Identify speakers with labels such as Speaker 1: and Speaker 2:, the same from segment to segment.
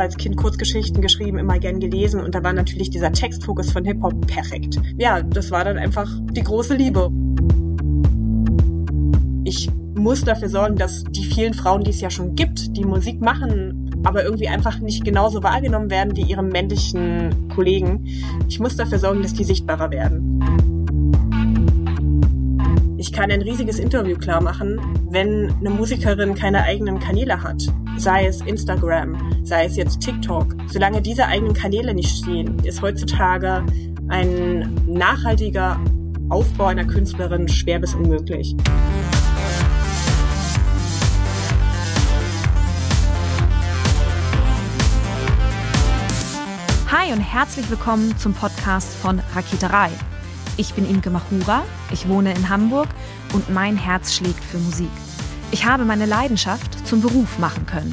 Speaker 1: habe als Kind Kurzgeschichten geschrieben, immer gern gelesen und da war natürlich dieser Textfokus von Hip-Hop perfekt. Ja, das war dann einfach die große Liebe. Ich muss dafür sorgen, dass die vielen Frauen, die es ja schon gibt, die Musik machen, aber irgendwie einfach nicht genauso wahrgenommen werden wie ihre männlichen Kollegen. Ich muss dafür sorgen, dass die sichtbarer werden. Ich kann ein riesiges Interview klar machen, wenn eine Musikerin keine eigenen Kanäle hat. Sei es Instagram, sei es jetzt TikTok. Solange diese eigenen Kanäle nicht stehen, ist heutzutage ein nachhaltiger Aufbau einer Künstlerin schwer bis unmöglich.
Speaker 2: Hi und herzlich willkommen zum Podcast von Raketerei. Ich bin Imke Machura, ich wohne in Hamburg und mein Herz schlägt für Musik. Ich habe meine Leidenschaft zum Beruf machen können.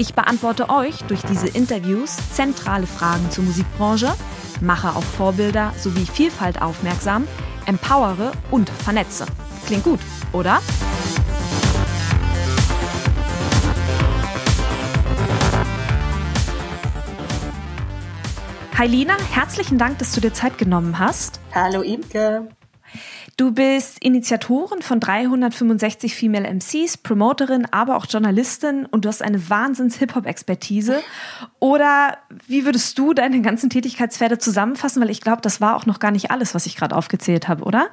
Speaker 2: Ich beantworte euch durch diese Interviews zentrale Fragen zur Musikbranche, mache auf Vorbilder sowie Vielfalt aufmerksam, empowere und vernetze. Klingt gut, oder? Hi herzlichen Dank, dass du dir Zeit genommen hast.
Speaker 1: Hallo Imke.
Speaker 2: Du bist Initiatorin von 365 Female MCs, Promoterin, aber auch Journalistin und du hast eine Wahnsinns-Hip-Hop-Expertise. Oder wie würdest du deine ganzen Tätigkeitsfelder zusammenfassen? Weil ich glaube, das war auch noch gar nicht alles, was ich gerade aufgezählt habe, oder?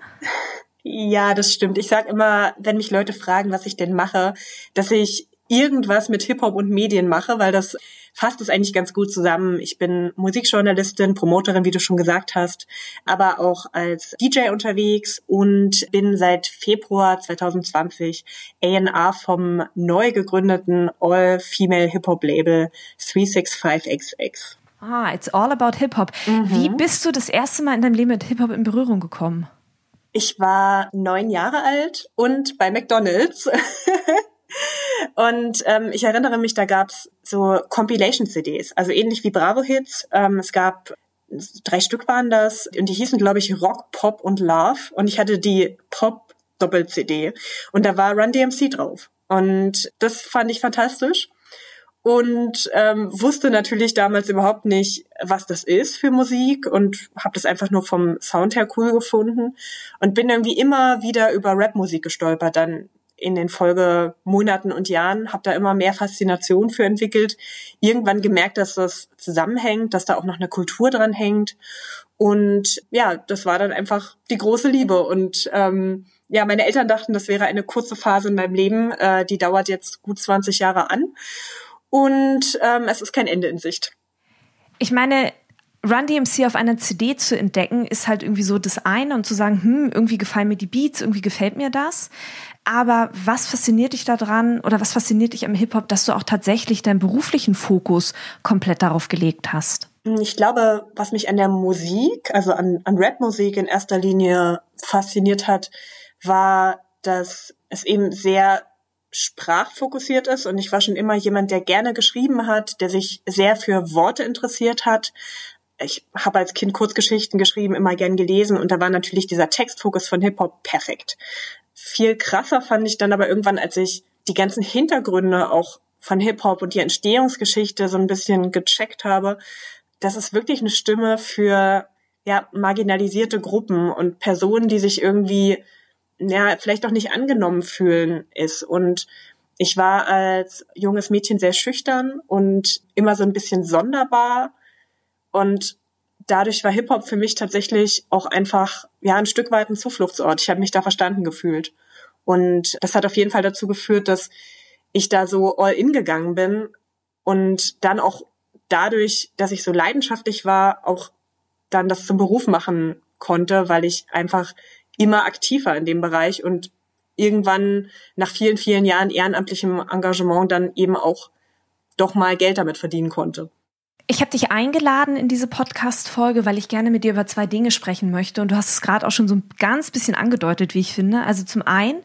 Speaker 1: Ja, das stimmt. Ich sage immer, wenn mich Leute fragen, was ich denn mache, dass ich irgendwas mit Hip-Hop und Medien mache, weil das fasst es eigentlich ganz gut zusammen. Ich bin Musikjournalistin, Promoterin, wie du schon gesagt hast, aber auch als DJ unterwegs und bin seit Februar 2020 A&R vom neu gegründeten All-Female Hip-Hop-Label 365XX.
Speaker 2: Ah, it's all about Hip-Hop. Mhm. Wie bist du das erste Mal in deinem Leben mit Hip-Hop in Berührung gekommen?
Speaker 1: Ich war neun Jahre alt und bei McDonald's Und ähm, ich erinnere mich, da gab's so Compilation-CDs, also ähnlich wie Bravo-Hits. Ähm, es gab drei Stück waren das und die hießen, glaube ich, Rock, Pop und Love. Und ich hatte die Pop-Doppel-CD und da war Run DMC drauf. Und das fand ich fantastisch und ähm, wusste natürlich damals überhaupt nicht, was das ist für Musik und habe das einfach nur vom Sound her cool gefunden und bin irgendwie immer wieder über Rapmusik gestolpert. Dann in den Folgemonaten und Jahren, habe da immer mehr Faszination für entwickelt. Irgendwann gemerkt, dass das zusammenhängt, dass da auch noch eine Kultur dran hängt. Und ja, das war dann einfach die große Liebe. Und ähm, ja, meine Eltern dachten, das wäre eine kurze Phase in meinem Leben. Äh, die dauert jetzt gut 20 Jahre an. Und ähm, es ist kein Ende in Sicht.
Speaker 2: Ich meine, Run DMC auf einer CD zu entdecken, ist halt irgendwie so das eine und zu sagen, hm, irgendwie gefallen mir die Beats, irgendwie gefällt mir das. Aber was fasziniert dich daran oder was fasziniert dich am Hip-Hop, dass du auch tatsächlich deinen beruflichen Fokus komplett darauf gelegt hast?
Speaker 1: Ich glaube, was mich an der Musik, also an, an Rap-Musik in erster Linie fasziniert hat, war, dass es eben sehr sprachfokussiert ist und ich war schon immer jemand, der gerne geschrieben hat, der sich sehr für Worte interessiert hat. Ich habe als Kind Kurzgeschichten geschrieben, immer gern gelesen und da war natürlich dieser Textfokus von Hip-Hop perfekt. Viel krasser fand ich dann aber irgendwann, als ich die ganzen Hintergründe auch von Hip-Hop und die Entstehungsgeschichte so ein bisschen gecheckt habe, das ist wirklich eine Stimme für ja, marginalisierte Gruppen und Personen, die sich irgendwie ja, vielleicht auch nicht angenommen fühlen ist. Und ich war als junges Mädchen sehr schüchtern und immer so ein bisschen sonderbar. Und dadurch war Hip-Hop für mich tatsächlich auch einfach ja ein Stück weit ein Zufluchtsort. Ich habe mich da verstanden gefühlt. Und das hat auf jeden Fall dazu geführt, dass ich da so all in gegangen bin und dann auch dadurch, dass ich so leidenschaftlich war, auch dann das zum Beruf machen konnte, weil ich einfach immer aktiver in dem Bereich und irgendwann nach vielen, vielen Jahren ehrenamtlichem Engagement dann eben auch doch mal Geld damit verdienen konnte.
Speaker 2: Ich habe dich eingeladen in diese Podcast-Folge, weil ich gerne mit dir über zwei Dinge sprechen möchte. Und du hast es gerade auch schon so ein ganz bisschen angedeutet, wie ich finde. Also zum einen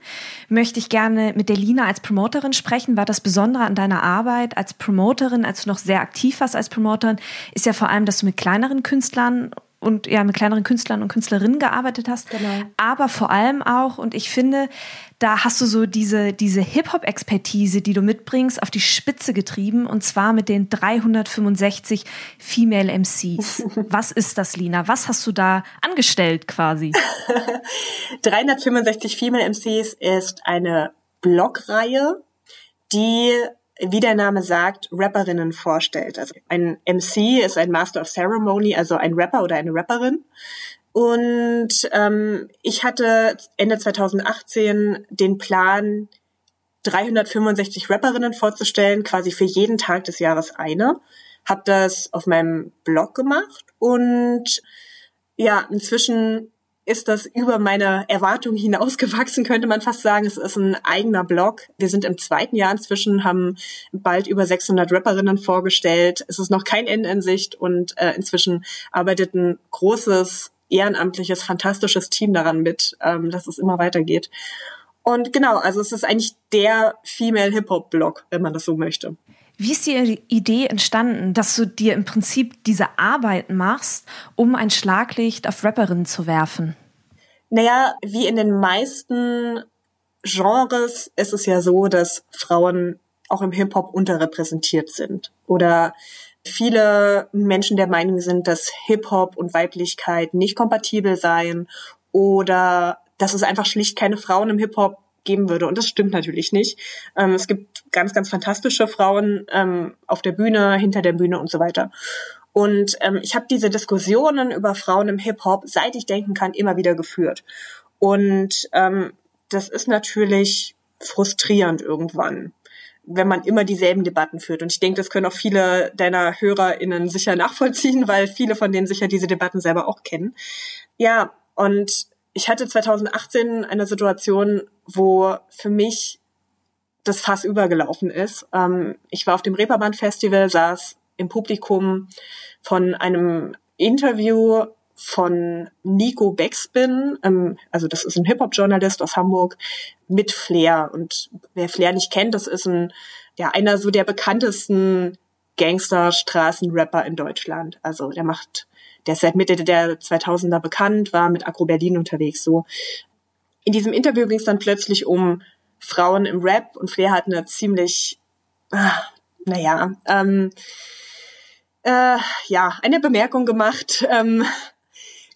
Speaker 2: möchte ich gerne mit der Lina als Promoterin sprechen, weil das Besondere an deiner Arbeit als Promoterin, als du noch sehr aktiv warst als Promoterin, ist ja vor allem, dass du mit kleineren Künstlern und ja mit kleineren Künstlern und Künstlerinnen gearbeitet hast, genau. aber vor allem auch und ich finde, da hast du so diese diese Hip Hop Expertise, die du mitbringst, auf die Spitze getrieben und zwar mit den 365 Female MCs. Was ist das, Lina? Was hast du da angestellt quasi?
Speaker 1: 365 Female MCs ist eine Blogreihe, die wie der Name sagt, Rapperinnen vorstellt. Also ein MC ist ein Master of Ceremony, also ein Rapper oder eine Rapperin. Und ähm, ich hatte Ende 2018 den Plan, 365 Rapperinnen vorzustellen, quasi für jeden Tag des Jahres eine. Hab das auf meinem Blog gemacht und ja, inzwischen ist das über meine Erwartungen hinausgewachsen, könnte man fast sagen. Es ist ein eigener Blog. Wir sind im zweiten Jahr inzwischen, haben bald über 600 Rapperinnen vorgestellt. Es ist noch kein Ende in Sicht und äh, inzwischen arbeitet ein großes, ehrenamtliches, fantastisches Team daran mit, ähm, dass es immer weitergeht. Und genau, also es ist eigentlich der Female Hip-Hop-Blog, wenn man das so möchte.
Speaker 2: Wie ist die Idee entstanden, dass du dir im Prinzip diese Arbeit machst, um ein Schlaglicht auf Rapperinnen zu werfen?
Speaker 1: Naja, wie in den meisten Genres ist es ja so, dass Frauen auch im Hip-Hop unterrepräsentiert sind. Oder viele Menschen der Meinung sind, dass Hip-Hop und Weiblichkeit nicht kompatibel seien oder dass es einfach schlicht keine Frauen im Hip-Hop geben würde. Und das stimmt natürlich nicht. Ähm, es gibt ganz, ganz fantastische Frauen ähm, auf der Bühne, hinter der Bühne und so weiter. Und ähm, ich habe diese Diskussionen über Frauen im Hip-Hop, seit ich denken kann, immer wieder geführt. Und ähm, das ist natürlich frustrierend irgendwann, wenn man immer dieselben Debatten führt. Und ich denke, das können auch viele deiner HörerInnen sicher nachvollziehen, weil viele von denen sicher diese Debatten selber auch kennen. Ja, und ich hatte 2018 eine Situation, wo für mich das Fass übergelaufen ist. Ähm, ich war auf dem Reeperbahn Festival, saß im Publikum von einem Interview von Nico Beckspin, ähm, also das ist ein Hip-Hop-Journalist aus Hamburg, mit Flair. Und wer Flair nicht kennt, das ist ein, ja, einer so der bekanntesten Gangster-Straßenrapper in Deutschland. Also der macht der ist seit Mitte der 2000er bekannt, war mit Agro Berlin unterwegs. So in diesem Interview ging es dann plötzlich um Frauen im Rap und Flair hat eine ziemlich, ah, naja, ähm, äh, ja, eine Bemerkung gemacht ähm,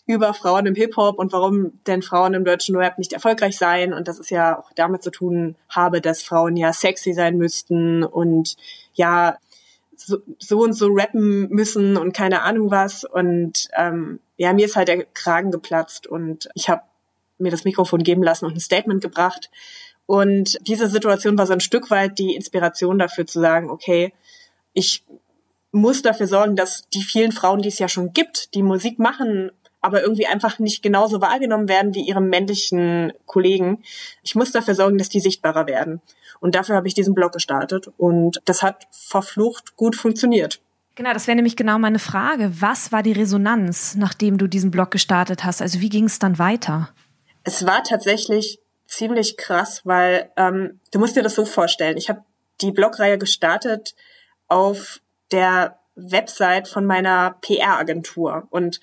Speaker 1: über Frauen im Hip-Hop und warum denn Frauen im deutschen Rap nicht erfolgreich seien und das ist ja auch damit zu tun habe, dass Frauen ja sexy sein müssten und ja so, so und so rappen müssen und keine Ahnung was. Und ähm, ja, mir ist halt der Kragen geplatzt und ich habe mir das Mikrofon geben lassen und ein Statement gebracht. Und diese Situation war so ein Stück weit die Inspiration dafür zu sagen, okay, ich muss dafür sorgen, dass die vielen Frauen, die es ja schon gibt, die Musik machen, aber irgendwie einfach nicht genauso wahrgenommen werden wie ihre männlichen Kollegen. Ich muss dafür sorgen, dass die sichtbarer werden. Und dafür habe ich diesen Blog gestartet und das hat verflucht gut funktioniert.
Speaker 2: Genau, das wäre nämlich genau meine Frage. Was war die Resonanz, nachdem du diesen Blog gestartet hast? Also wie ging es dann weiter?
Speaker 1: Es war tatsächlich ziemlich krass, weil ähm, du musst dir das so vorstellen. Ich habe die Blogreihe gestartet auf der Website von meiner PR-Agentur und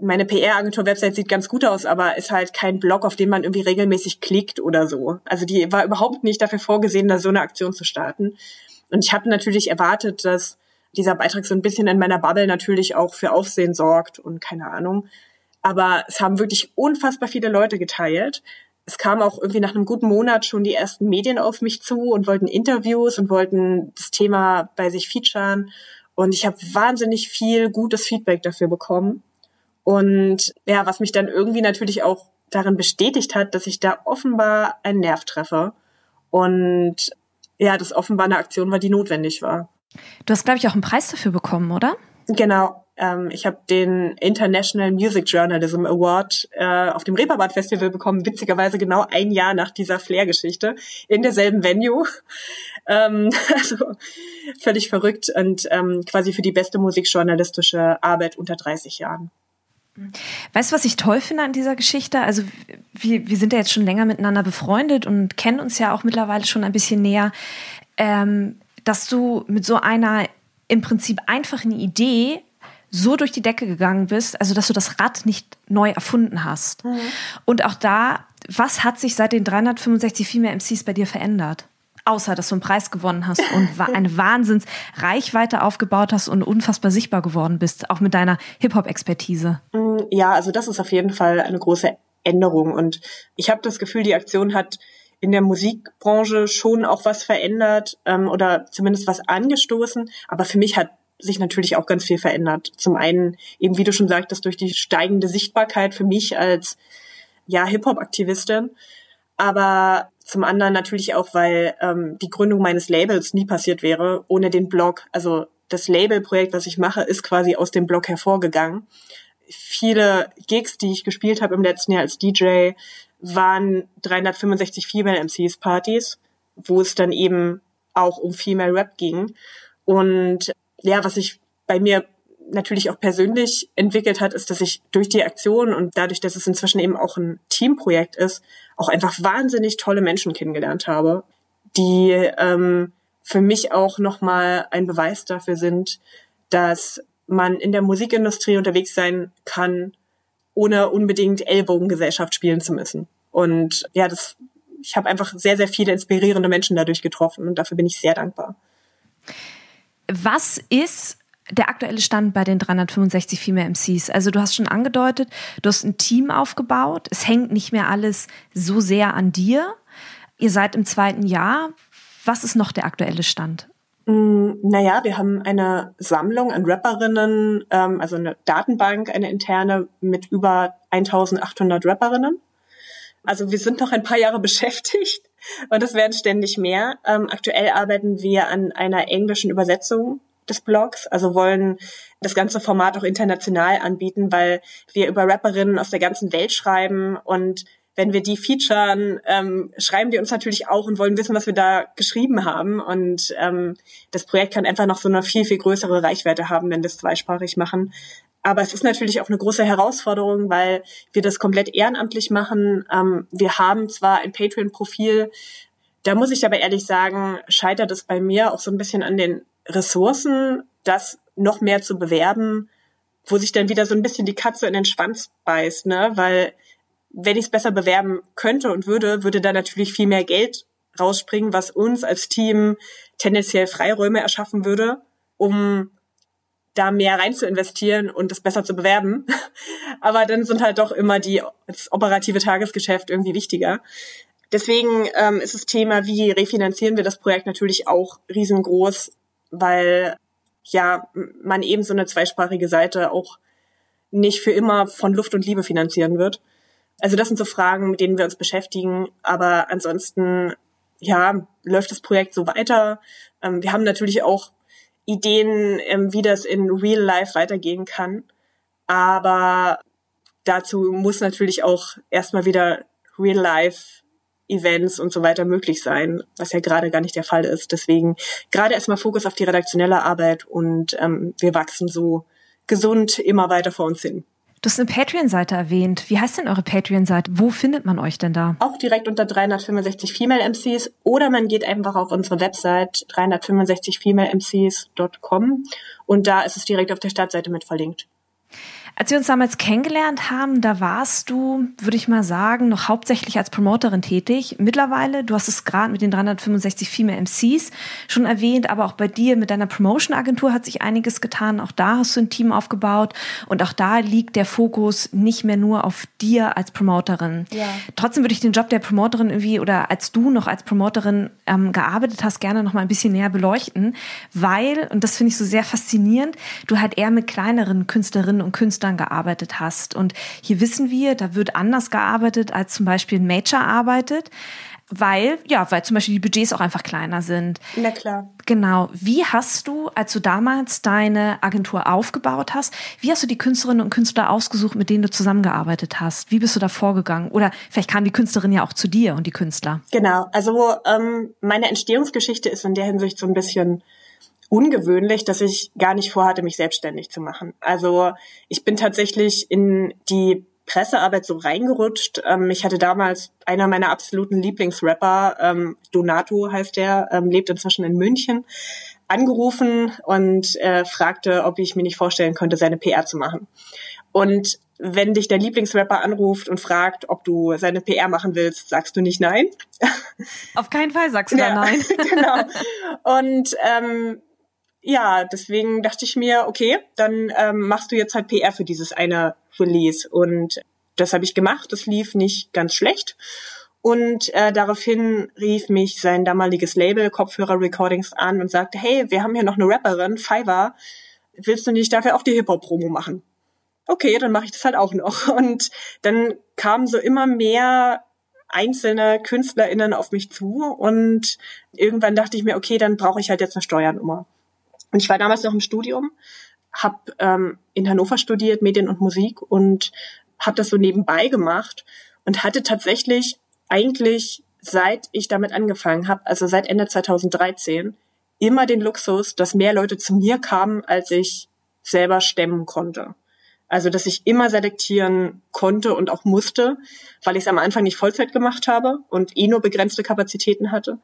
Speaker 1: meine PR-Agentur-Website sieht ganz gut aus, aber ist halt kein Blog, auf dem man irgendwie regelmäßig klickt oder so. Also die war überhaupt nicht dafür vorgesehen, da so eine Aktion zu starten. Und ich habe natürlich erwartet, dass dieser Beitrag so ein bisschen in meiner Bubble natürlich auch für Aufsehen sorgt und keine Ahnung. Aber es haben wirklich unfassbar viele Leute geteilt. Es kam auch irgendwie nach einem guten Monat schon die ersten Medien auf mich zu und wollten Interviews und wollten das Thema bei sich featuren. Und ich habe wahnsinnig viel gutes Feedback dafür bekommen. Und ja, was mich dann irgendwie natürlich auch darin bestätigt hat, dass ich da offenbar einen Nerv treffe. Und ja, das offenbar eine Aktion war, die notwendig war.
Speaker 2: Du hast, glaube ich, auch einen Preis dafür bekommen, oder?
Speaker 1: Genau. Ähm, ich habe den International Music Journalism Award äh, auf dem Reeperbahn Festival bekommen, witzigerweise genau ein Jahr nach dieser Flair-Geschichte in derselben Venue. Ähm, also völlig verrückt und ähm, quasi für die beste musikjournalistische Arbeit unter 30 Jahren.
Speaker 2: Weißt du, was ich toll finde an dieser Geschichte? Also wir, wir sind ja jetzt schon länger miteinander befreundet und kennen uns ja auch mittlerweile schon ein bisschen näher, ähm, dass du mit so einer im Prinzip einfachen Idee so durch die Decke gegangen bist, also dass du das Rad nicht neu erfunden hast. Mhm. Und auch da, was hat sich seit den 365 Female MCs bei dir verändert? Außer, dass du einen Preis gewonnen hast und eine Wahnsinnsreichweite aufgebaut hast und unfassbar sichtbar geworden bist, auch mit deiner Hip-Hop-Expertise.
Speaker 1: Mm, ja, also das ist auf jeden Fall eine große Änderung. Und ich habe das Gefühl, die Aktion hat in der Musikbranche schon auch was verändert ähm, oder zumindest was angestoßen. Aber für mich hat sich natürlich auch ganz viel verändert. Zum einen eben, wie du schon sagtest, durch die steigende Sichtbarkeit für mich als ja Hip-Hop-Aktivistin, aber zum anderen natürlich auch, weil ähm, die Gründung meines Labels nie passiert wäre ohne den Blog. Also das Label-Projekt, was ich mache, ist quasi aus dem Blog hervorgegangen. Viele Gigs, die ich gespielt habe im letzten Jahr als DJ, waren 365 Female MCs Partys, wo es dann eben auch um Female Rap ging. Und ja, was sich bei mir natürlich auch persönlich entwickelt hat, ist, dass ich durch die Aktion und dadurch, dass es inzwischen eben auch ein Teamprojekt ist, auch einfach wahnsinnig tolle Menschen kennengelernt habe, die ähm, für mich auch nochmal ein Beweis dafür sind, dass man in der Musikindustrie unterwegs sein kann, ohne unbedingt Ellbogengesellschaft spielen zu müssen. Und ja, das, ich habe einfach sehr, sehr viele inspirierende Menschen dadurch getroffen und dafür bin ich sehr dankbar.
Speaker 2: Was ist der aktuelle Stand bei den 365 Female MCs? Also du hast schon angedeutet, du hast ein Team aufgebaut. Es hängt nicht mehr alles so sehr an dir. Ihr seid im zweiten Jahr. Was ist noch der aktuelle Stand?
Speaker 1: Mm, naja, wir haben eine Sammlung an Rapperinnen, ähm, also eine Datenbank, eine interne mit über 1800 Rapperinnen. Also wir sind noch ein paar Jahre beschäftigt und es werden ständig mehr. Ähm, aktuell arbeiten wir an einer englischen Übersetzung des Blogs, also wollen das ganze Format auch international anbieten, weil wir über Rapperinnen aus der ganzen Welt schreiben und wenn wir die featuren, ähm, schreiben die uns natürlich auch und wollen wissen, was wir da geschrieben haben. Und ähm, das Projekt kann einfach noch so eine viel, viel größere Reichweite haben, wenn wir es zweisprachig machen. Aber es ist natürlich auch eine große Herausforderung, weil wir das komplett ehrenamtlich machen. Ähm, wir haben zwar ein Patreon-Profil, da muss ich aber ehrlich sagen, scheitert es bei mir auch so ein bisschen an den Ressourcen, das noch mehr zu bewerben, wo sich dann wieder so ein bisschen die Katze in den Schwanz beißt, ne? Weil wenn ich es besser bewerben könnte und würde, würde da natürlich viel mehr Geld rausspringen, was uns als Team tendenziell Freiräume erschaffen würde, um da mehr rein zu investieren und das besser zu bewerben. Aber dann sind halt doch immer die das operative Tagesgeschäft irgendwie wichtiger. Deswegen ähm, ist das Thema, wie refinanzieren wir das Projekt natürlich auch riesengroß, weil ja man eben so eine zweisprachige Seite auch nicht für immer von Luft und Liebe finanzieren wird. Also das sind so Fragen, mit denen wir uns beschäftigen. Aber ansonsten, ja, läuft das Projekt so weiter. Ähm, wir haben natürlich auch Ideen, ähm, wie das in Real Life weitergehen kann. Aber dazu muss natürlich auch erstmal wieder Real Life Events und so weiter möglich sein, was ja gerade gar nicht der Fall ist. Deswegen gerade erstmal Fokus auf die redaktionelle Arbeit und ähm, wir wachsen so gesund immer weiter vor uns hin.
Speaker 2: Du hast eine Patreon-Seite erwähnt. Wie heißt denn eure Patreon-Seite? Wo findet man euch denn da?
Speaker 1: Auch direkt unter 365 Female MCs oder man geht einfach auf unsere Website 365femalemcs.com und da ist es direkt auf der Startseite mit verlinkt.
Speaker 2: Als wir uns damals kennengelernt haben, da warst du, würde ich mal sagen, noch hauptsächlich als Promoterin tätig. Mittlerweile, du hast es gerade mit den 365 Female MCs schon erwähnt, aber auch bei dir mit deiner Promotion-Agentur hat sich einiges getan. Auch da hast du ein Team aufgebaut und auch da liegt der Fokus nicht mehr nur auf dir als Promoterin. Ja. Trotzdem würde ich den Job der Promoterin irgendwie oder als du noch als Promoterin ähm, gearbeitet hast, gerne noch mal ein bisschen näher beleuchten, weil, und das finde ich so sehr faszinierend, du halt eher mit kleineren Künstlerinnen und Künstlern Künstlern gearbeitet hast. Und hier wissen wir, da wird anders gearbeitet, als zum Beispiel ein Major arbeitet. weil, ja, weil zum Beispiel die Budgets auch einfach kleiner sind.
Speaker 1: Na klar.
Speaker 2: Genau. Wie hast du, als du damals deine Agentur aufgebaut hast, wie hast du die Künstlerinnen und Künstler ausgesucht, mit denen du zusammengearbeitet hast? Wie bist du da vorgegangen? Oder vielleicht kam die Künstlerin ja auch zu dir und die Künstler.
Speaker 1: Genau. Also ähm, meine Entstehungsgeschichte ist in der Hinsicht so ein bisschen ungewöhnlich, dass ich gar nicht vorhatte, mich selbstständig zu machen. Also ich bin tatsächlich in die Pressearbeit so reingerutscht. Ähm, ich hatte damals einer meiner absoluten Lieblingsrapper, ähm, Donato heißt der, ähm, lebt inzwischen in München, angerufen und äh, fragte, ob ich mir nicht vorstellen könnte, seine PR zu machen. Und wenn dich der Lieblingsrapper anruft und fragt, ob du seine PR machen willst, sagst du nicht nein.
Speaker 2: Auf keinen Fall sagst du ja, da nein.
Speaker 1: genau. Und ähm, ja, deswegen dachte ich mir, okay, dann ähm, machst du jetzt halt PR für dieses eine Release. Und das habe ich gemacht. Das lief nicht ganz schlecht. Und äh, daraufhin rief mich sein damaliges Label Kopfhörer Recordings an und sagte, hey, wir haben hier noch eine Rapperin, Fiverr. Willst du nicht dafür auch die Hip-Hop-Promo machen? Okay, dann mache ich das halt auch noch. Und dann kamen so immer mehr einzelne KünstlerInnen auf mich zu und irgendwann dachte ich mir, okay, dann brauche ich halt jetzt eine Steuernummer. Und ich war damals noch im Studium, habe ähm, in Hannover studiert, Medien und Musik und habe das so nebenbei gemacht und hatte tatsächlich eigentlich, seit ich damit angefangen habe, also seit Ende 2013, immer den Luxus, dass mehr Leute zu mir kamen, als ich selber stemmen konnte. Also, dass ich immer selektieren konnte und auch musste, weil ich es am Anfang nicht Vollzeit gemacht habe und eh nur begrenzte Kapazitäten hatte.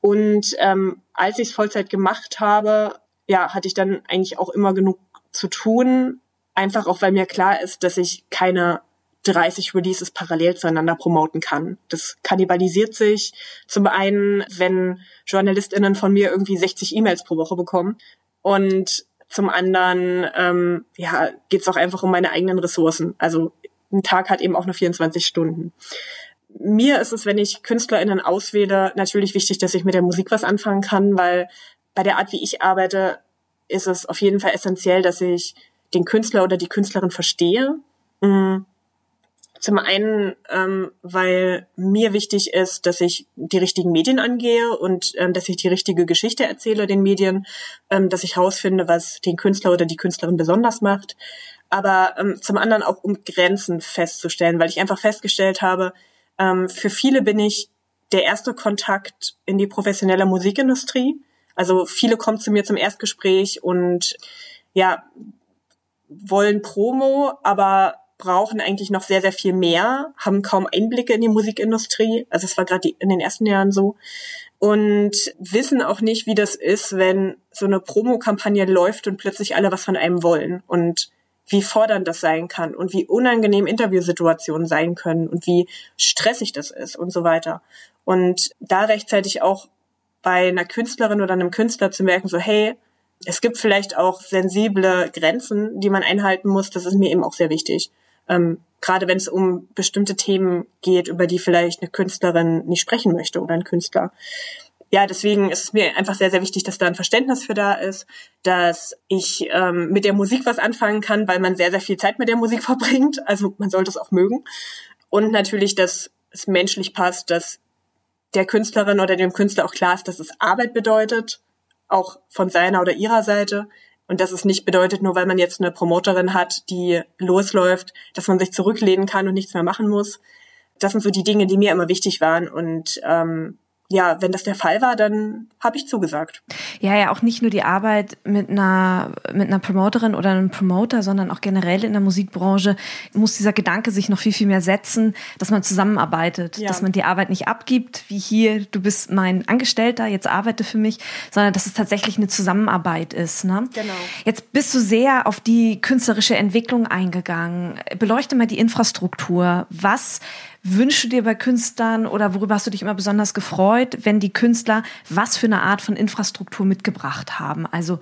Speaker 1: Und ähm, als ich es Vollzeit gemacht habe, ja, hatte ich dann eigentlich auch immer genug zu tun. Einfach auch, weil mir klar ist, dass ich keine 30 Releases parallel zueinander promoten kann. Das kannibalisiert sich. Zum einen, wenn JournalistInnen von mir irgendwie 60 E-Mails pro Woche bekommen. Und zum anderen, ähm, ja, geht es auch einfach um meine eigenen Ressourcen. Also ein Tag hat eben auch nur 24 Stunden. Mir ist es, wenn ich KünstlerInnen auswähle, natürlich wichtig, dass ich mit der Musik was anfangen kann, weil bei der Art, wie ich arbeite, ist es auf jeden Fall essentiell, dass ich den Künstler oder die Künstlerin verstehe. Mm. Zum einen, ähm, weil mir wichtig ist, dass ich die richtigen Medien angehe und ähm, dass ich die richtige Geschichte erzähle den Medien, ähm, dass ich herausfinde, was den Künstler oder die Künstlerin besonders macht. Aber ähm, zum anderen auch, um Grenzen festzustellen, weil ich einfach festgestellt habe, ähm, für viele bin ich der erste Kontakt in die professionelle Musikindustrie. Also viele kommen zu mir zum Erstgespräch und ja, wollen Promo, aber brauchen eigentlich noch sehr, sehr viel mehr, haben kaum Einblicke in die Musikindustrie. Also es war gerade in den ersten Jahren so. Und wissen auch nicht, wie das ist, wenn so eine Promokampagne läuft und plötzlich alle was von einem wollen. Und wie fordernd das sein kann und wie unangenehm Interviewsituationen sein können und wie stressig das ist und so weiter. Und da rechtzeitig auch bei einer Künstlerin oder einem Künstler zu merken, so hey, es gibt vielleicht auch sensible Grenzen, die man einhalten muss. Das ist mir eben auch sehr wichtig. Ähm, gerade wenn es um bestimmte Themen geht, über die vielleicht eine Künstlerin nicht sprechen möchte oder ein Künstler. Ja, deswegen ist es mir einfach sehr, sehr wichtig, dass da ein Verständnis für da ist, dass ich ähm, mit der Musik was anfangen kann, weil man sehr, sehr viel Zeit mit der Musik verbringt. Also man sollte es auch mögen. Und natürlich, dass es menschlich passt, dass der Künstlerin oder dem Künstler auch klar ist, dass es Arbeit bedeutet, auch von seiner oder ihrer Seite. Und dass es nicht bedeutet, nur weil man jetzt eine Promoterin hat, die losläuft, dass man sich zurücklehnen kann und nichts mehr machen muss. Das sind so die Dinge, die mir immer wichtig waren. Und ähm, ja, wenn das der Fall war, dann habe ich zugesagt.
Speaker 2: Ja, ja, auch nicht nur die Arbeit mit einer mit einer Promoterin oder einem Promoter, sondern auch generell in der Musikbranche muss dieser Gedanke sich noch viel viel mehr setzen, dass man zusammenarbeitet, ja. dass man die Arbeit nicht abgibt, wie hier, du bist mein Angestellter, jetzt arbeite für mich, sondern dass es tatsächlich eine Zusammenarbeit ist. Ne?
Speaker 1: Genau.
Speaker 2: Jetzt bist du sehr auf die künstlerische Entwicklung eingegangen. Beleuchte mal die Infrastruktur. Was wünschst du dir bei Künstlern oder worüber hast du dich immer besonders gefreut, wenn die Künstler was für eine Art von Infrastruktur mitgebracht haben? Also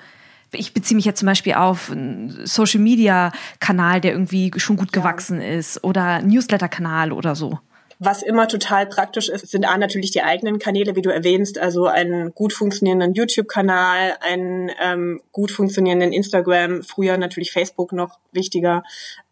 Speaker 2: ich beziehe mich jetzt zum Beispiel auf einen Social Media Kanal, der irgendwie schon gut ja. gewachsen ist oder Newsletter Kanal oder so.
Speaker 1: Was immer total praktisch ist, sind A natürlich die eigenen Kanäle, wie du erwähnst, also einen gut funktionierenden YouTube-Kanal, einen ähm, gut funktionierenden Instagram, früher natürlich Facebook noch wichtiger,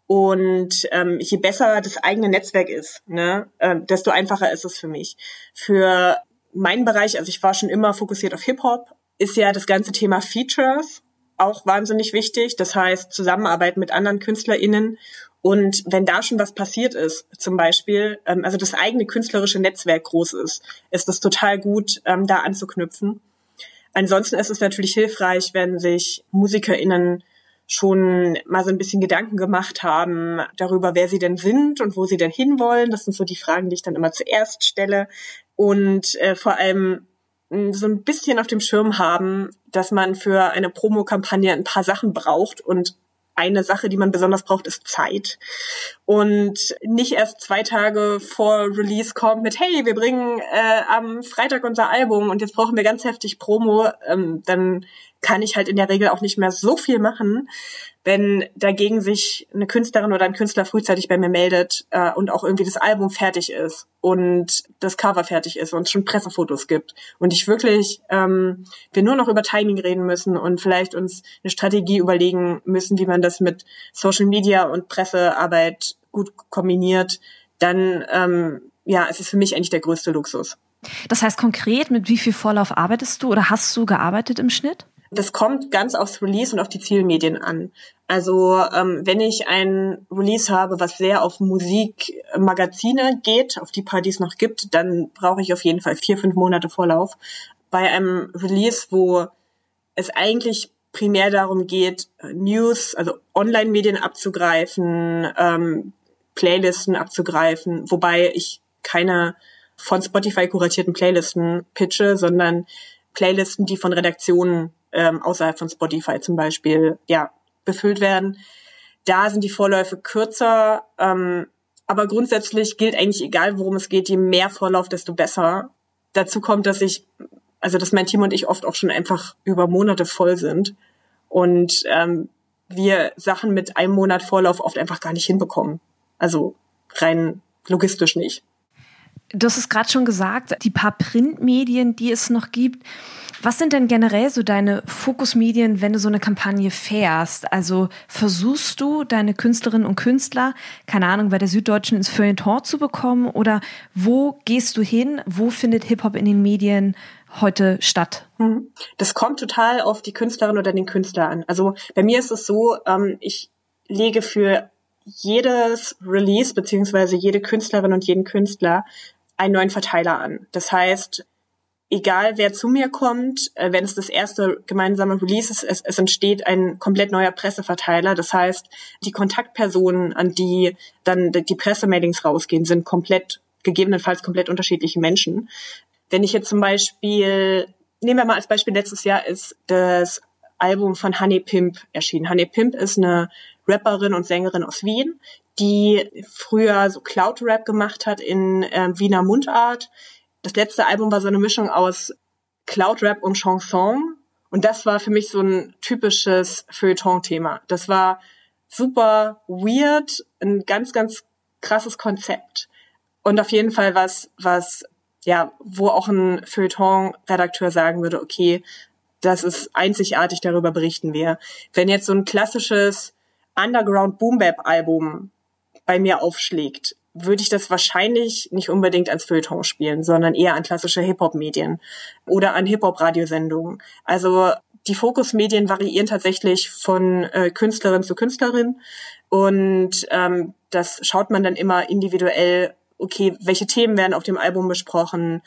Speaker 1: Und ähm, je besser das eigene Netzwerk ist, ne, äh, desto einfacher ist es für mich. Für meinen Bereich, also ich war schon immer fokussiert auf Hip-Hop, ist ja das ganze Thema Features auch wahnsinnig wichtig. Das heißt, Zusammenarbeit mit anderen KünstlerInnen. Und wenn da schon was passiert ist, zum Beispiel, ähm, also das eigene künstlerische Netzwerk groß ist, ist das total gut, ähm, da anzuknüpfen. Ansonsten ist es natürlich hilfreich, wenn sich MusikerInnen schon mal so ein bisschen Gedanken gemacht haben darüber, wer sie denn sind und wo sie denn hinwollen. Das sind so die Fragen, die ich dann immer zuerst stelle. Und äh, vor allem so ein bisschen auf dem Schirm haben, dass man für eine Promokampagne ein paar Sachen braucht und eine Sache, die man besonders braucht, ist Zeit. Und nicht erst zwei Tage vor Release kommt mit, hey, wir bringen äh, am Freitag unser Album und jetzt brauchen wir ganz heftig Promo. Ähm, dann kann ich halt in der Regel auch nicht mehr so viel machen, wenn dagegen sich eine Künstlerin oder ein Künstler frühzeitig bei mir meldet äh, und auch irgendwie das Album fertig ist und das Cover fertig ist und schon Pressefotos gibt und ich wirklich ähm, wir nur noch über Timing reden müssen und vielleicht uns eine Strategie überlegen müssen, wie man das mit Social Media und Pressearbeit gut kombiniert, dann ähm, ja, es ist für mich eigentlich der größte Luxus.
Speaker 2: Das heißt konkret, mit wie viel Vorlauf arbeitest du oder hast du gearbeitet im Schnitt?
Speaker 1: Das kommt ganz aufs Release und auf die Zielmedien an. Also ähm, wenn ich ein Release habe, was sehr auf Musikmagazine geht, auf die paar, die es noch gibt, dann brauche ich auf jeden Fall vier, fünf Monate Vorlauf. Bei einem Release, wo es eigentlich primär darum geht, News, also Online-Medien abzugreifen, ähm, Playlisten abzugreifen, wobei ich keine von Spotify kuratierten Playlisten pitche, sondern Playlisten, die von Redaktionen ähm, außerhalb von Spotify zum Beispiel ja befüllt werden. Da sind die Vorläufe kürzer, ähm, aber grundsätzlich gilt eigentlich egal, worum es geht, je mehr Vorlauf, desto besser. Dazu kommt, dass ich, also dass mein Team und ich oft auch schon einfach über Monate voll sind und ähm, wir Sachen mit einem Monat Vorlauf oft einfach gar nicht hinbekommen. Also rein logistisch nicht.
Speaker 2: Du hast es gerade schon gesagt, die paar Printmedien, die es noch gibt, was sind denn generell so deine Fokusmedien, wenn du so eine Kampagne fährst? Also versuchst du deine Künstlerinnen und Künstler, keine Ahnung, bei der Süddeutschen ins Feuilleton zu bekommen? Oder wo gehst du hin? Wo findet Hip-Hop in den Medien heute statt?
Speaker 1: Mhm. Das kommt total auf die Künstlerin oder den Künstler an. Also bei mir ist es so, ähm, ich lege für jedes Release beziehungsweise jede Künstlerin und jeden Künstler einen neuen Verteiler an. Das heißt, egal wer zu mir kommt, äh, wenn es das erste gemeinsame Release ist, es, es entsteht ein komplett neuer Presseverteiler. Das heißt, die Kontaktpersonen, an die dann die Pressemailings rausgehen, sind komplett, gegebenenfalls komplett unterschiedliche Menschen. Wenn ich jetzt zum Beispiel, nehmen wir mal als Beispiel, letztes Jahr ist das Album von Honey Pimp erschienen. Honey Pimp ist eine Rapperin und Sängerin aus Wien, die früher so Cloud-Rap gemacht hat in äh, Wiener Mundart das letzte Album war so eine Mischung aus Cloud-Rap und Chanson. Und das war für mich so ein typisches Feuilleton-Thema. Das war super weird, ein ganz, ganz krasses Konzept. Und auf jeden Fall was, was, ja, wo auch ein Feuilleton-Redakteur sagen würde, okay, das ist einzigartig, darüber berichten wir. Wenn jetzt so ein klassisches Underground Boom Bap Album bei mir aufschlägt, würde ich das wahrscheinlich nicht unbedingt als Feuilleton spielen, sondern eher an klassische Hip-Hop-Medien oder an Hip-Hop-Radiosendungen. Also die Fokusmedien variieren tatsächlich von äh, Künstlerin zu Künstlerin und ähm, das schaut man dann immer individuell, okay, welche Themen werden auf dem Album besprochen,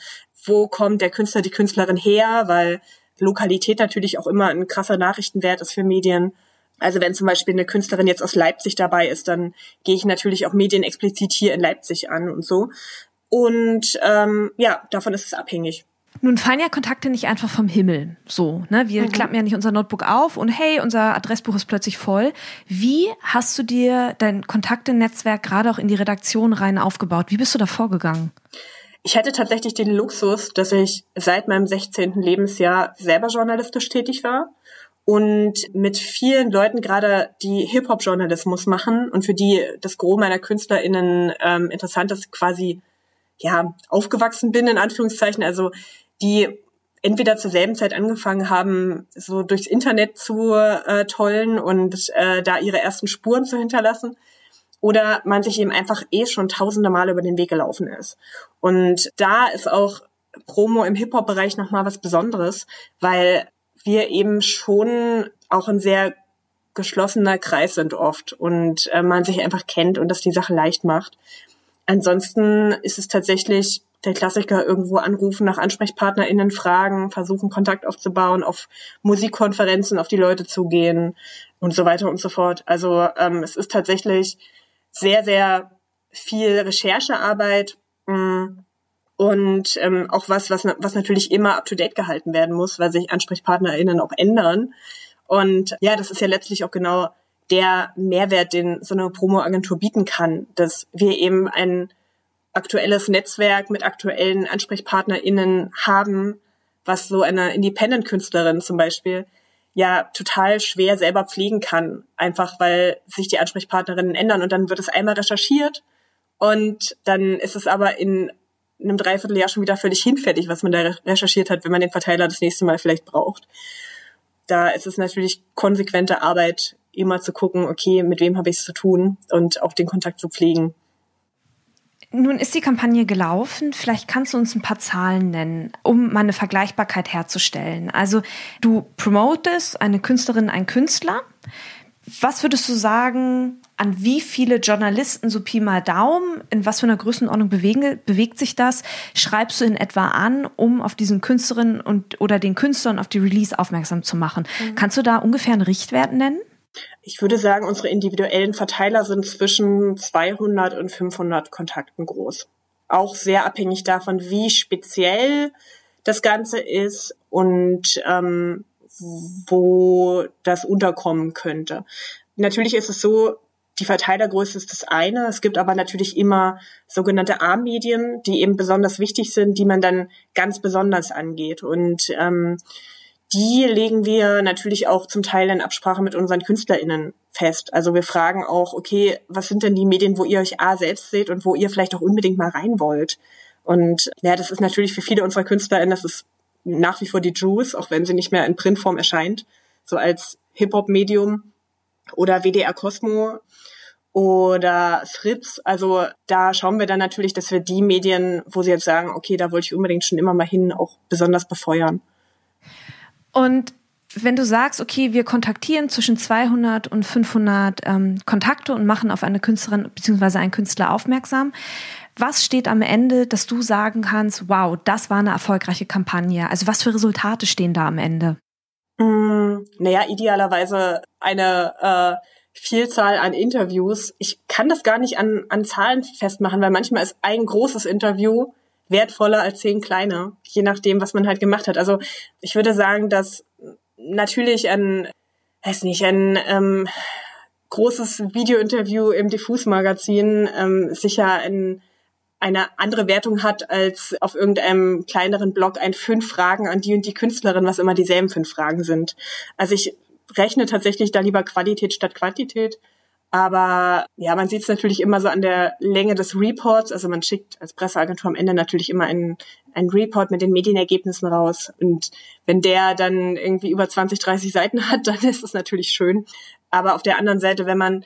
Speaker 1: wo kommt der Künstler, die Künstlerin her, weil Lokalität natürlich auch immer ein krasser Nachrichtenwert ist für Medien. Also wenn zum Beispiel eine Künstlerin jetzt aus Leipzig dabei ist, dann gehe ich natürlich auch Medien explizit hier in Leipzig an und so. Und ähm, ja, davon ist es abhängig.
Speaker 2: Nun fallen ja Kontakte nicht einfach vom Himmel. So, ne? Wir mhm. klappen ja nicht unser Notebook auf und hey, unser Adressbuch ist plötzlich voll. Wie hast du dir dein Kontaktenetzwerk gerade auch in die Redaktion rein aufgebaut? Wie bist du da vorgegangen?
Speaker 1: Ich hatte tatsächlich den Luxus, dass ich seit meinem 16. Lebensjahr selber journalistisch tätig war und mit vielen Leuten gerade die Hip-Hop-Journalismus machen und für die das Gros meiner KünstlerInnen ähm, interessant ist, quasi ja aufgewachsen bin, in Anführungszeichen, also die entweder zur selben Zeit angefangen haben, so durchs Internet zu äh, tollen und äh, da ihre ersten Spuren zu hinterlassen, oder man sich eben einfach eh schon tausende Male über den Weg gelaufen ist. Und da ist auch Promo im Hip-Hop-Bereich nochmal was Besonderes, weil wir eben schon auch ein sehr geschlossener Kreis sind oft und äh, man sich einfach kennt und das die Sache leicht macht. Ansonsten ist es tatsächlich der Klassiker irgendwo anrufen, nach AnsprechpartnerInnen fragen, versuchen Kontakt aufzubauen, auf Musikkonferenzen auf die Leute zugehen und so weiter und so fort. Also ähm, es ist tatsächlich sehr, sehr viel Recherchearbeit mh, mm, und ähm, auch was, was, was natürlich immer up-to-date gehalten werden muss, weil sich AnsprechpartnerInnen auch ändern. Und ja, das ist ja letztlich auch genau der Mehrwert, den so eine Promo-Agentur bieten kann, dass wir eben ein aktuelles Netzwerk mit aktuellen AnsprechpartnerInnen haben, was so eine Independent-Künstlerin zum Beispiel ja total schwer selber pflegen kann, einfach weil sich die Ansprechpartnerinnen ändern und dann wird es einmal recherchiert und dann ist es aber in einem Dreivierteljahr schon wieder völlig hinfällig, was man da recherchiert hat, wenn man den Verteiler das nächste Mal vielleicht braucht. Da ist es natürlich konsequente Arbeit, immer zu gucken, okay, mit wem habe ich es zu tun und auch den Kontakt zu pflegen.
Speaker 2: Nun ist die Kampagne gelaufen. Vielleicht kannst du uns ein paar Zahlen nennen, um mal eine Vergleichbarkeit herzustellen. Also du promotest eine Künstlerin, ein Künstler. Was würdest du sagen, an wie viele Journalisten, so Pi mal Daumen, in was für einer Größenordnung bewegen, bewegt sich das? Schreibst du in etwa an, um auf diesen Künstlerinnen und oder den Künstlern auf die Release aufmerksam zu machen? Mhm. Kannst du da ungefähr einen Richtwert nennen?
Speaker 1: Ich würde sagen, unsere individuellen Verteiler sind zwischen 200 und 500 Kontakten groß. Auch sehr abhängig davon, wie speziell das Ganze ist und ähm, wo das unterkommen könnte. Natürlich ist es so, die Verteilergröße ist das eine. Es gibt aber natürlich immer sogenannte Armmedien, die eben besonders wichtig sind, die man dann ganz besonders angeht. Und ähm, die legen wir natürlich auch zum Teil in Absprache mit unseren KünstlerInnen fest. Also wir fragen auch, okay, was sind denn die Medien, wo ihr euch A selbst seht und wo ihr vielleicht auch unbedingt mal rein wollt? Und ja, das ist natürlich für viele unserer KünstlerInnen, das ist nach wie vor die Juice, auch wenn sie nicht mehr in Printform erscheint, so als Hip-Hop-Medium oder WDR Cosmo oder Fritz. Also da schauen wir dann natürlich, dass wir die Medien, wo sie jetzt sagen, okay, da wollte ich unbedingt schon immer mal hin, auch besonders befeuern.
Speaker 2: Und wenn du sagst, okay, wir kontaktieren zwischen 200 und 500 ähm, Kontakte und machen auf eine Künstlerin bzw. einen Künstler aufmerksam, was steht am Ende, dass du sagen kannst, wow, das war eine erfolgreiche Kampagne? Also was für Resultate stehen da am Ende?
Speaker 1: Mm, naja, idealerweise eine äh, Vielzahl an Interviews. Ich kann das gar nicht an, an Zahlen festmachen, weil manchmal ist ein großes Interview wertvoller als zehn kleine, je nachdem, was man halt gemacht hat. Also ich würde sagen, dass natürlich ein, weiß nicht, ein ähm, großes Videointerview im Diffus-Magazin ähm, sicher ein, eine andere Wertung hat als auf irgendeinem kleineren Blog ein fünf Fragen an die und die Künstlerin, was immer dieselben fünf Fragen sind. Also ich rechne tatsächlich da lieber Qualität statt Quantität. Aber ja, man sieht es natürlich immer so an der Länge des Reports. Also man schickt als Presseagentur am Ende natürlich immer einen, einen Report mit den Medienergebnissen raus. Und wenn der dann irgendwie über 20, 30 Seiten hat, dann ist es natürlich schön. Aber auf der anderen Seite, wenn man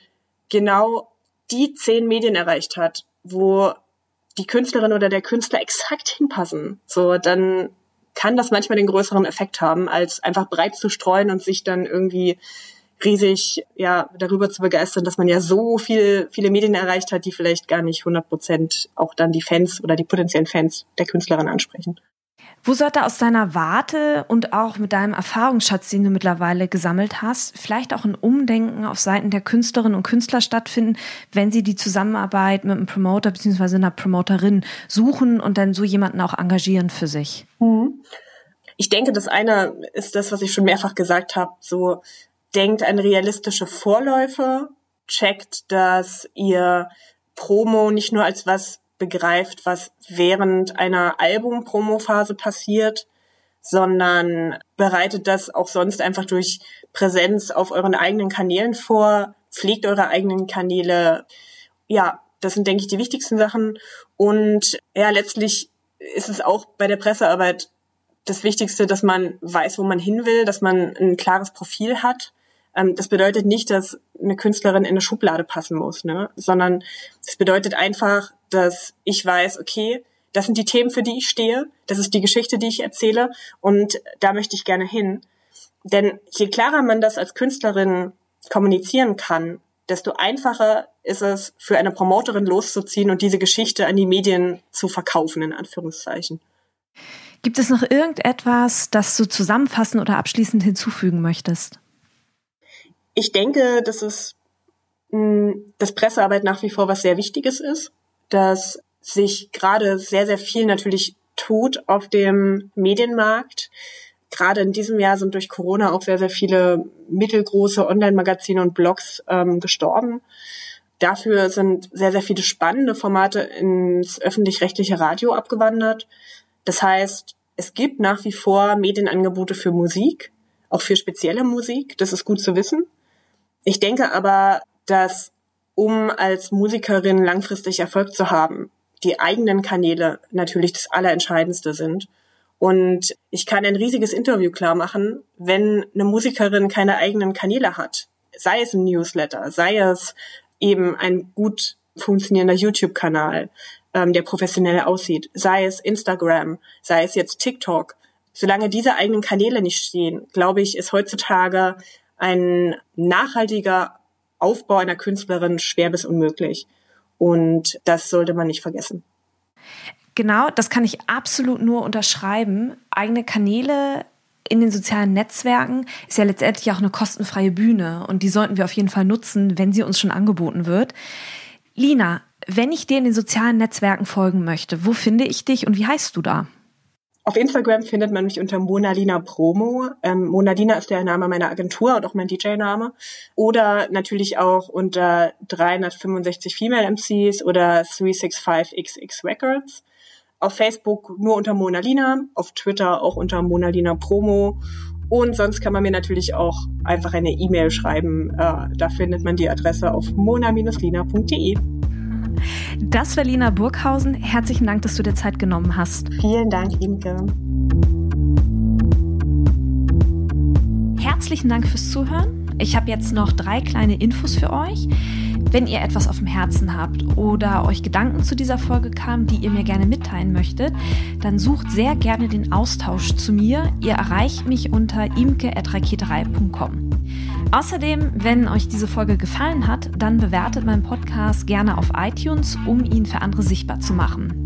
Speaker 1: genau die zehn Medien erreicht hat, wo die Künstlerin oder der Künstler exakt hinpassen, so, dann kann das manchmal den größeren Effekt haben, als einfach breit zu streuen und sich dann irgendwie riesig ja darüber zu begeistern, dass man ja so viel, viele Medien erreicht hat, die vielleicht gar nicht 100 Prozent auch dann die Fans oder die potenziellen Fans der Künstlerin ansprechen.
Speaker 2: Wo sollte aus deiner Warte und auch mit deinem Erfahrungsschatz, den du mittlerweile gesammelt hast, vielleicht auch ein Umdenken auf Seiten der Künstlerinnen und Künstler stattfinden, wenn sie die Zusammenarbeit mit einem Promoter bzw. einer Promoterin suchen und dann so jemanden auch engagieren für sich? Mhm.
Speaker 1: Ich denke, das eine ist das, was ich schon mehrfach gesagt habe, so denkt an realistische Vorläufe, checkt, dass ihr Promo nicht nur als was begreift, was während einer Album-Promo-Phase passiert, sondern bereitet das auch sonst einfach durch Präsenz auf euren eigenen Kanälen vor, pflegt eure eigenen Kanäle. Ja, das sind, denke ich, die wichtigsten Sachen. Und ja, letztlich ist es auch bei der Pressearbeit das Wichtigste, dass man weiß, wo man hin will, dass man ein klares Profil hat das bedeutet nicht, dass eine Künstlerin in eine Schublade passen muss, ne? sondern es bedeutet einfach, dass ich weiß, okay, das sind die Themen, für die ich stehe, das ist die Geschichte, die ich erzähle und da möchte ich gerne hin. Denn je klarer man das als Künstlerin kommunizieren kann, desto einfacher ist es für eine Promoterin loszuziehen und diese Geschichte an die Medien zu verkaufen, in Anführungszeichen.
Speaker 2: Gibt es noch irgendetwas, das du zusammenfassen oder abschließend hinzufügen möchtest?
Speaker 1: Ich denke, dass es dass Pressearbeit nach wie vor was sehr Wichtiges ist, dass sich gerade sehr, sehr viel natürlich tut auf dem Medienmarkt. Gerade in diesem Jahr sind durch Corona auch sehr, sehr viele mittelgroße Online-Magazine und Blogs ähm, gestorben. Dafür sind sehr, sehr viele spannende Formate ins öffentlich-rechtliche Radio abgewandert. Das heißt, es gibt nach wie vor Medienangebote für Musik, auch für spezielle Musik. Das ist gut zu wissen. Ich denke aber, dass um als Musikerin langfristig Erfolg zu haben, die eigenen Kanäle natürlich das Allerentscheidendste sind. Und ich kann ein riesiges Interview klar machen, wenn eine Musikerin keine eigenen Kanäle hat. Sei es ein Newsletter, sei es eben ein gut funktionierender YouTube-Kanal, ähm, der professionell aussieht, sei es Instagram, sei es jetzt TikTok. Solange diese eigenen Kanäle nicht stehen, glaube ich, ist heutzutage ein nachhaltiger Aufbau einer Künstlerin schwer bis unmöglich. Und das sollte man nicht vergessen.
Speaker 2: Genau, das kann ich absolut nur unterschreiben. Eigene Kanäle in den sozialen Netzwerken ist ja letztendlich auch eine kostenfreie Bühne und die sollten wir auf jeden Fall nutzen, wenn sie uns schon angeboten wird. Lina, wenn ich dir in den sozialen Netzwerken folgen möchte, wo finde ich dich und wie heißt du da?
Speaker 1: Auf Instagram findet man mich unter Monalina Promo. Ähm, Monalina ist der Name meiner Agentur und auch mein DJ-Name. Oder natürlich auch unter 365 Female MCs oder 365XX Records. Auf Facebook nur unter Monalina, auf Twitter auch unter Monalina Promo. Und sonst kann man mir natürlich auch einfach eine E-Mail schreiben. Äh, da findet man die Adresse auf mona-lina.de.
Speaker 2: Das war Lina Burghausen. Herzlichen Dank, dass du dir Zeit genommen hast.
Speaker 1: Vielen Dank, Imke.
Speaker 2: Herzlichen Dank fürs Zuhören. Ich habe jetzt noch drei kleine Infos für euch. Wenn ihr etwas auf dem Herzen habt oder euch Gedanken zu dieser Folge kamen, die ihr mir gerne mitteilen möchtet, dann sucht sehr gerne den Austausch zu mir. Ihr erreicht mich unter imke.raketerei.com. Außerdem, wenn euch diese Folge gefallen hat, dann bewertet meinen Podcast gerne auf iTunes, um ihn für andere sichtbar zu machen.